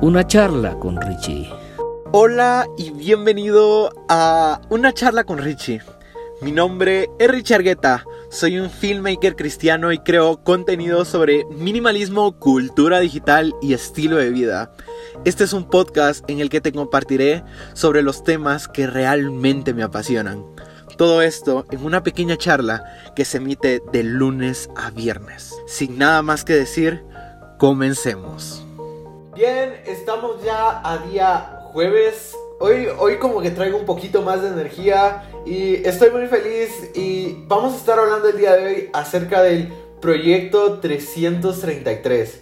Una charla con Richie. Hola y bienvenido a Una charla con Richie. Mi nombre es Richie Argueta, soy un filmmaker cristiano y creo contenido sobre minimalismo, cultura digital y estilo de vida. Este es un podcast en el que te compartiré sobre los temas que realmente me apasionan. Todo esto en una pequeña charla que se emite de lunes a viernes. Sin nada más que decir, comencemos. Bien, estamos ya a día jueves. Hoy, hoy como que traigo un poquito más de energía y estoy muy feliz y vamos a estar hablando el día de hoy acerca del proyecto 333.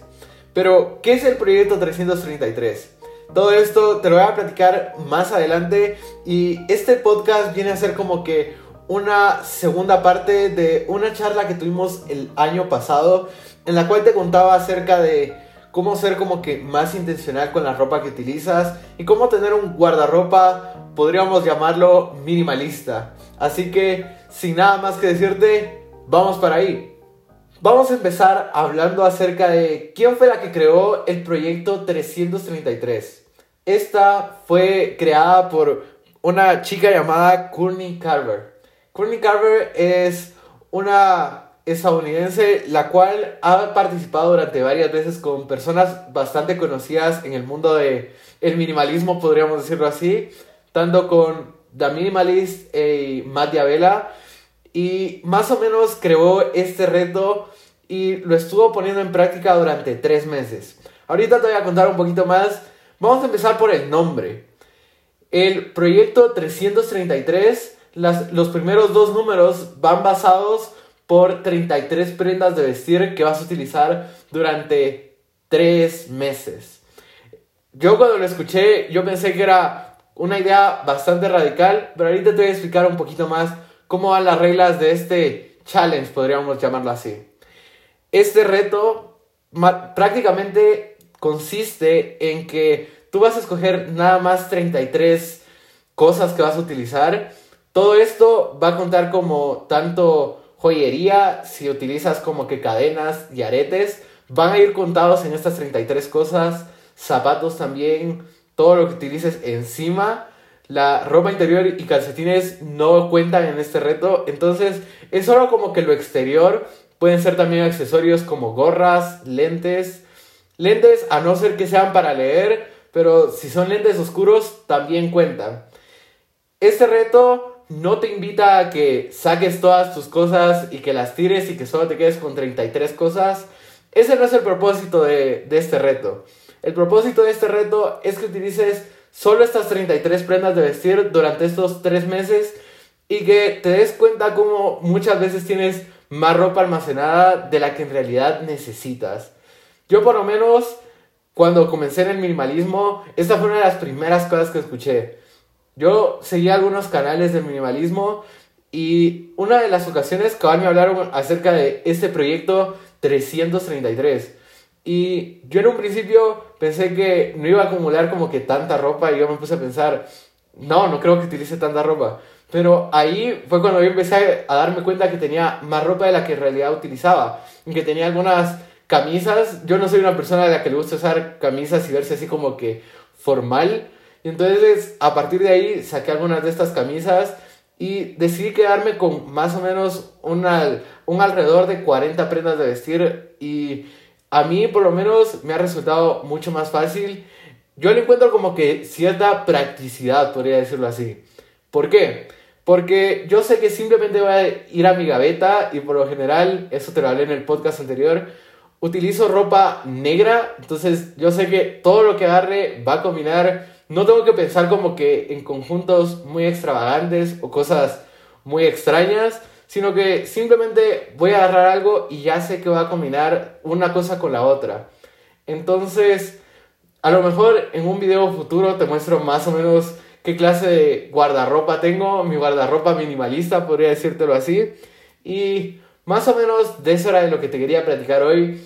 Pero, ¿qué es el proyecto 333? Todo esto te lo voy a platicar más adelante y este podcast viene a ser como que una segunda parte de una charla que tuvimos el año pasado en la cual te contaba acerca de cómo ser como que más intencional con la ropa que utilizas y cómo tener un guardarropa, podríamos llamarlo minimalista. Así que, sin nada más que decirte, vamos para ahí. Vamos a empezar hablando acerca de quién fue la que creó el proyecto 333. Esta fue creada por una chica llamada Courtney Carver. Courtney Carver es una estadounidense, la cual ha participado durante varias veces con personas bastante conocidas en el mundo de el minimalismo, podríamos decirlo así, tanto con The Minimalist y Matt Diabella, y más o menos creó este reto y lo estuvo poniendo en práctica durante tres meses. Ahorita te voy a contar un poquito más. Vamos a empezar por el nombre. El proyecto 333, las, los primeros dos números van basados por 33 prendas de vestir que vas a utilizar durante 3 meses. Yo cuando lo escuché, yo pensé que era una idea bastante radical, pero ahorita te voy a explicar un poquito más cómo van las reglas de este challenge, podríamos llamarlo así. Este reto prácticamente consiste en que tú vas a escoger nada más 33 cosas que vas a utilizar. Todo esto va a contar como tanto joyería, si utilizas como que cadenas y aretes, van a ir contados en estas 33 cosas, zapatos también, todo lo que utilices encima. La ropa interior y calcetines no cuentan en este reto, entonces es solo como que lo exterior, pueden ser también accesorios como gorras, lentes, lentes a no ser que sean para leer, pero si son lentes oscuros también cuentan. Este reto no te invita a que saques todas tus cosas y que las tires y que solo te quedes con 33 cosas. Ese no es el propósito de, este reto. El propósito de este reto es que utilices solo estas 33 prendas de vestir durante estos 3 meses y que te des cuenta cómo muchas veces tienes más ropa almacenada de la que en realidad necesitas. Yo por lo menos cuando comencé en el minimalismo, esta fue una de las primeras cosas que escuché. Yo seguía algunos canales de minimalismo y una de las ocasiones que me hablaron acerca de este proyecto 333. Y yo en un principio pensé que no iba a acumular como que tanta ropa y yo me puse a pensar, no, no creo que utilice tanta ropa. Pero ahí fue cuando yo empecé a darme cuenta que tenía más ropa de la que en realidad utilizaba. Y que tenía algunas camisas. Yo no soy una persona de la que le gusta usar camisas y verse así como que formal. Entonces a partir de ahí saqué algunas de estas camisas y decidí quedarme con más o menos una, un alrededor de 40 prendas de vestir y a mí por lo menos me ha resultado mucho más fácil. Yo le encuentro como que cierta practicidad, podría decirlo así. ¿Por qué? Porque yo sé que simplemente voy a ir a mi gaveta y por lo general, eso te lo hablé en el podcast anterior, utilizo ropa negra, entonces yo sé que todo lo que agarre va a combinar no tengo que pensar como que en conjuntos muy extravagantes o cosas muy extrañas, sino que simplemente voy a agarrar algo y ya sé que va a combinar una cosa con la otra. Entonces, a lo mejor en un video futuro te muestro más o menos qué clase de guardarropa tengo, mi guardarropa minimalista, podría decírtelo así. Y más o menos de eso era de lo que te quería platicar hoy.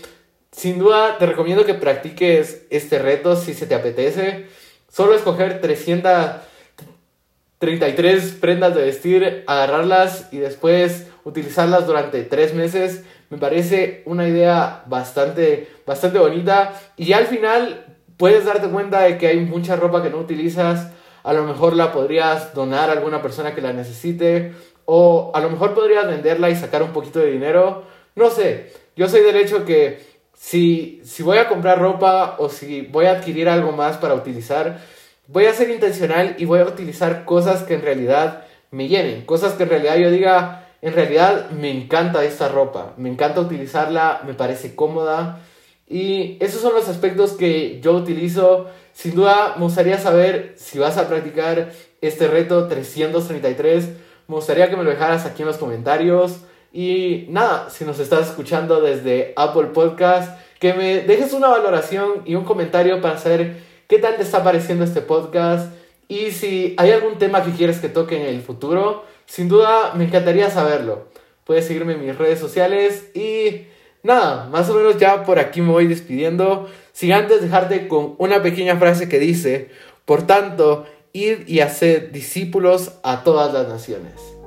Sin duda te recomiendo que practiques este reto si se te apetece. Solo escoger 333 prendas de vestir, agarrarlas y después utilizarlas durante tres meses, me parece una idea bastante, bastante bonita. Y al final puedes darte cuenta de que hay mucha ropa que no utilizas, a lo mejor la podrías donar a alguna persona que la necesite, o a lo mejor podrías venderla y sacar un poquito de dinero, no sé, yo soy del hecho que si, si voy a comprar ropa o si voy a adquirir algo más para utilizar, voy a ser intencional y voy a utilizar cosas que en realidad me llenen, cosas que en realidad yo diga, en realidad me encanta esta ropa, me encanta utilizarla, me parece cómoda y esos son los aspectos que yo utilizo. Sin duda me gustaría saber si vas a practicar este reto 333, me gustaría que me lo dejaras aquí en los comentarios. Y nada, si nos estás escuchando desde Apple Podcast, que me dejes una valoración y un comentario para saber qué tal te está pareciendo este podcast. Y si hay algún tema que quieres que toque en el futuro, sin duda me encantaría saberlo. Puedes seguirme en mis redes sociales y nada, más o menos ya por aquí me voy despidiendo. Sin antes dejarte con una pequeña frase que dice, por tanto, id y hacer discípulos a todas las naciones.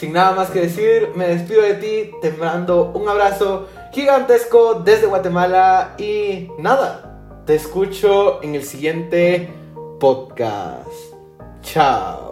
Sin nada más que decir, me despido de ti, te mando un abrazo gigantesco desde Guatemala y nada, te escucho en el siguiente podcast. Chao.